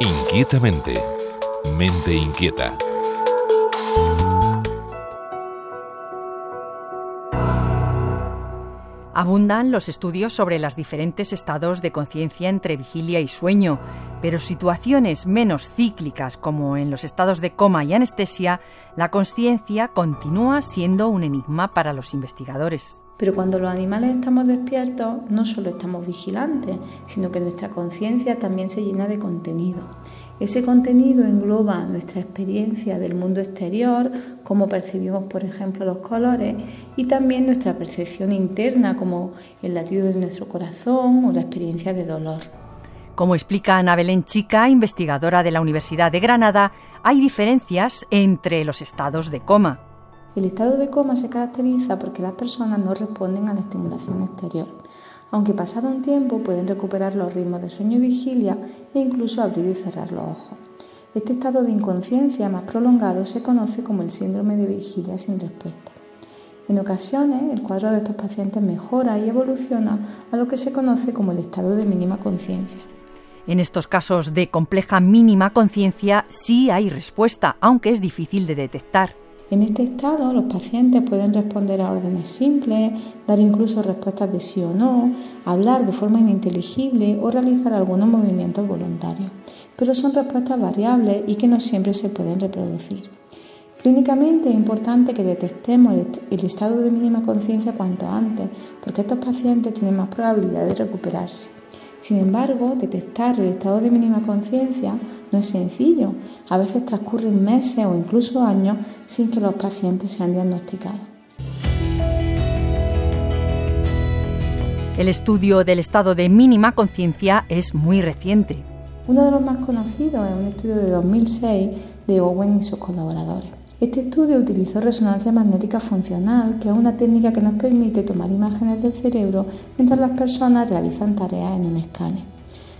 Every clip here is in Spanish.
Inquietamente. Mente inquieta. Abundan los estudios sobre los diferentes estados de conciencia entre vigilia y sueño, pero situaciones menos cíclicas como en los estados de coma y anestesia, la conciencia continúa siendo un enigma para los investigadores. Pero cuando los animales estamos despiertos, no solo estamos vigilantes, sino que nuestra conciencia también se llena de contenido. Ese contenido engloba nuestra experiencia del mundo exterior, cómo percibimos, por ejemplo, los colores, y también nuestra percepción interna, como el latido de nuestro corazón o la experiencia de dolor. Como explica Ana Belén Chica, investigadora de la Universidad de Granada, hay diferencias entre los estados de coma. El estado de coma se caracteriza porque las personas no responden a la estimulación exterior aunque pasado un tiempo pueden recuperar los ritmos de sueño y vigilia e incluso abrir y cerrar los ojos. Este estado de inconsciencia más prolongado se conoce como el síndrome de vigilia sin respuesta. En ocasiones, el cuadro de estos pacientes mejora y evoluciona a lo que se conoce como el estado de mínima conciencia. En estos casos de compleja mínima conciencia sí hay respuesta, aunque es difícil de detectar. En este estado, los pacientes pueden responder a órdenes simples, dar incluso respuestas de sí o no, hablar de forma ininteligible o realizar algunos movimientos voluntarios, pero son respuestas variables y que no siempre se pueden reproducir. Clínicamente es importante que detectemos el estado de mínima conciencia cuanto antes, porque estos pacientes tienen más probabilidad de recuperarse. Sin embargo, detectar el estado de mínima conciencia no es sencillo. A veces transcurren meses o incluso años sin que los pacientes sean diagnosticados. El estudio del estado de mínima conciencia es muy reciente. Uno de los más conocidos es un estudio de 2006 de Owen y sus colaboradores. Este estudio utilizó resonancia magnética funcional, que es una técnica que nos permite tomar imágenes del cerebro mientras las personas realizan tareas en un escáner.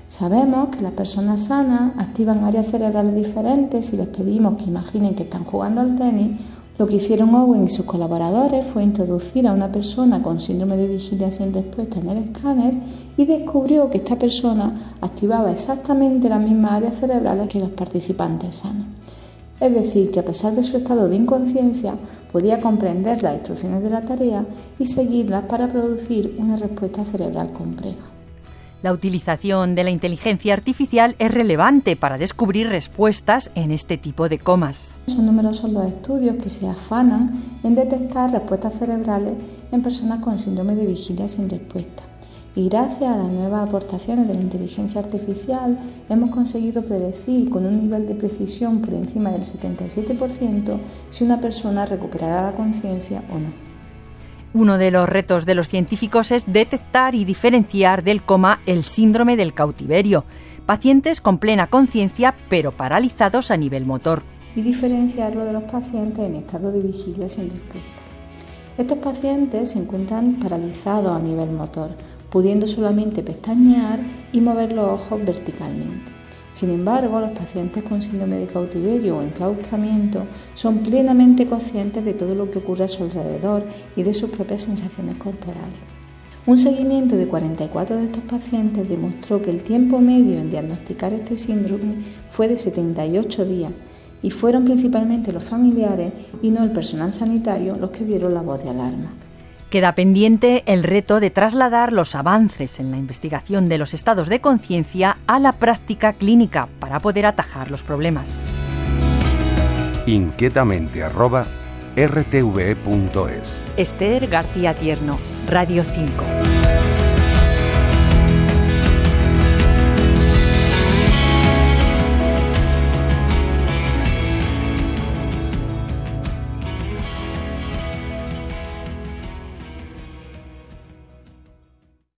Sabemos que las personas sanas activan áreas cerebrales diferentes y les pedimos que imaginen que están jugando al tenis. Lo que hicieron Owen y sus colaboradores fue introducir a una persona con síndrome de vigilia sin respuesta en el escáner y descubrió que esta persona activaba exactamente las mismas áreas cerebrales que los participantes sanos. Es decir, que a pesar de su estado de inconsciencia, podía comprender las instrucciones de la tarea y seguirlas para producir una respuesta cerebral compleja. La utilización de la inteligencia artificial es relevante para descubrir respuestas en este tipo de comas. Son numerosos los estudios que se afanan en detectar respuestas cerebrales en personas con síndrome de vigilia sin respuesta y gracias a las nuevas aportaciones de la inteligencia artificial hemos conseguido predecir con un nivel de precisión por encima del 77% si una persona recuperará la conciencia o no. Uno de los retos de los científicos es detectar y diferenciar del coma el síndrome del cautiverio, pacientes con plena conciencia pero paralizados a nivel motor. Y diferenciarlo de los pacientes en estado de vigilia sin respuesta. Estos pacientes se encuentran paralizados a nivel motor, pudiendo solamente pestañear y mover los ojos verticalmente. Sin embargo, los pacientes con síndrome de cautiverio o enclaustramiento son plenamente conscientes de todo lo que ocurre a su alrededor y de sus propias sensaciones corporales. Un seguimiento de 44 de estos pacientes demostró que el tiempo medio en diagnosticar este síndrome fue de 78 días y fueron principalmente los familiares y no el personal sanitario los que dieron la voz de alarma. Queda pendiente el reto de trasladar los avances en la investigación de los estados de conciencia a la práctica clínica para poder atajar los problemas. Inquietamente rtve.es Esther García Tierno, Radio 5.